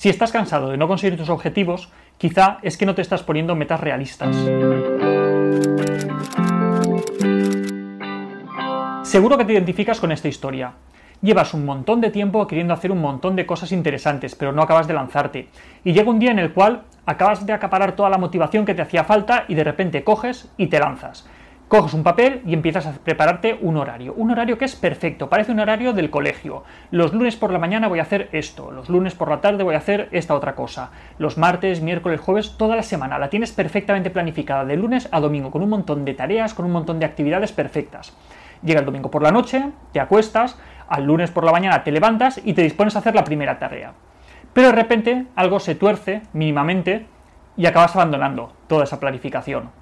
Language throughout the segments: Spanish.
Si estás cansado de no conseguir tus objetivos, quizá es que no te estás poniendo metas realistas. Seguro que te identificas con esta historia. Llevas un montón de tiempo queriendo hacer un montón de cosas interesantes, pero no acabas de lanzarte. Y llega un día en el cual acabas de acaparar toda la motivación que te hacía falta y de repente coges y te lanzas coges un papel y empiezas a prepararte un horario. Un horario que es perfecto, parece un horario del colegio. Los lunes por la mañana voy a hacer esto, los lunes por la tarde voy a hacer esta otra cosa. Los martes, miércoles, jueves, toda la semana la tienes perfectamente planificada de lunes a domingo con un montón de tareas, con un montón de actividades perfectas. Llega el domingo por la noche, te acuestas, al lunes por la mañana te levantas y te dispones a hacer la primera tarea. Pero de repente algo se tuerce mínimamente y acabas abandonando toda esa planificación.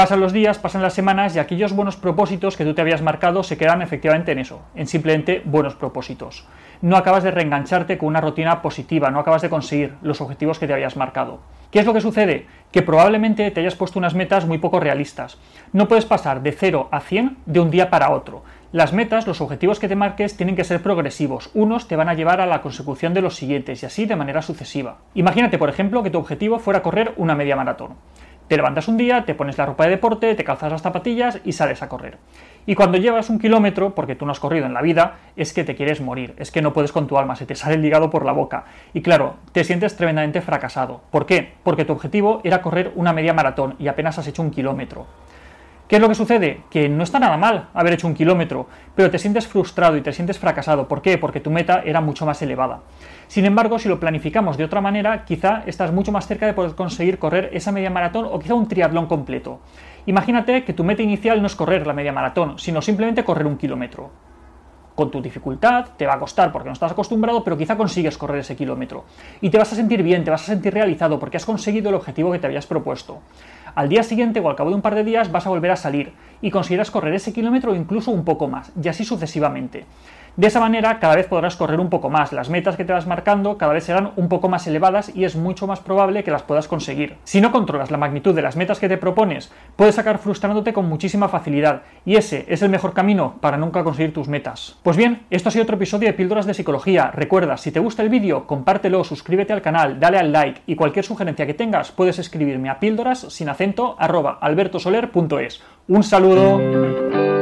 Pasan los días, pasan las semanas y aquellos buenos propósitos que tú te habías marcado se quedan efectivamente en eso, en simplemente buenos propósitos. No acabas de reengancharte con una rutina positiva, no acabas de conseguir los objetivos que te habías marcado. ¿Qué es lo que sucede? Que probablemente te hayas puesto unas metas muy poco realistas. No puedes pasar de 0 a 100 de un día para otro. Las metas, los objetivos que te marques tienen que ser progresivos. Unos te van a llevar a la consecución de los siguientes y así de manera sucesiva. Imagínate, por ejemplo, que tu objetivo fuera correr una media maratón. Te levantas un día, te pones la ropa de deporte, te calzas las zapatillas y sales a correr. Y cuando llevas un kilómetro, porque tú no has corrido en la vida, es que te quieres morir, es que no puedes con tu alma, se te sale el hígado por la boca. Y claro, te sientes tremendamente fracasado. ¿Por qué? Porque tu objetivo era correr una media maratón y apenas has hecho un kilómetro. ¿Qué es lo que sucede? Que no está nada mal haber hecho un kilómetro, pero te sientes frustrado y te sientes fracasado. ¿Por qué? Porque tu meta era mucho más elevada. Sin embargo, si lo planificamos de otra manera, quizá estás mucho más cerca de poder conseguir correr esa media maratón o quizá un triatlón completo. Imagínate que tu meta inicial no es correr la media maratón, sino simplemente correr un kilómetro con tu dificultad, te va a costar porque no estás acostumbrado, pero quizá consigues correr ese kilómetro. Y te vas a sentir bien, te vas a sentir realizado porque has conseguido el objetivo que te habías propuesto. Al día siguiente o al cabo de un par de días vas a volver a salir y conseguirás correr ese kilómetro o incluso un poco más, y así sucesivamente. De esa manera cada vez podrás correr un poco más, las metas que te vas marcando cada vez serán un poco más elevadas y es mucho más probable que las puedas conseguir. Si no controlas la magnitud de las metas que te propones, puedes sacar frustrándote con muchísima facilidad y ese es el mejor camino para nunca conseguir tus metas. Pues bien, esto ha sido otro episodio de Píldoras de Psicología. Recuerda, si te gusta el vídeo, compártelo, suscríbete al canal, dale al like y cualquier sugerencia que tengas puedes escribirme a píldoras sin acento arroba albertosoler.es. Un saludo.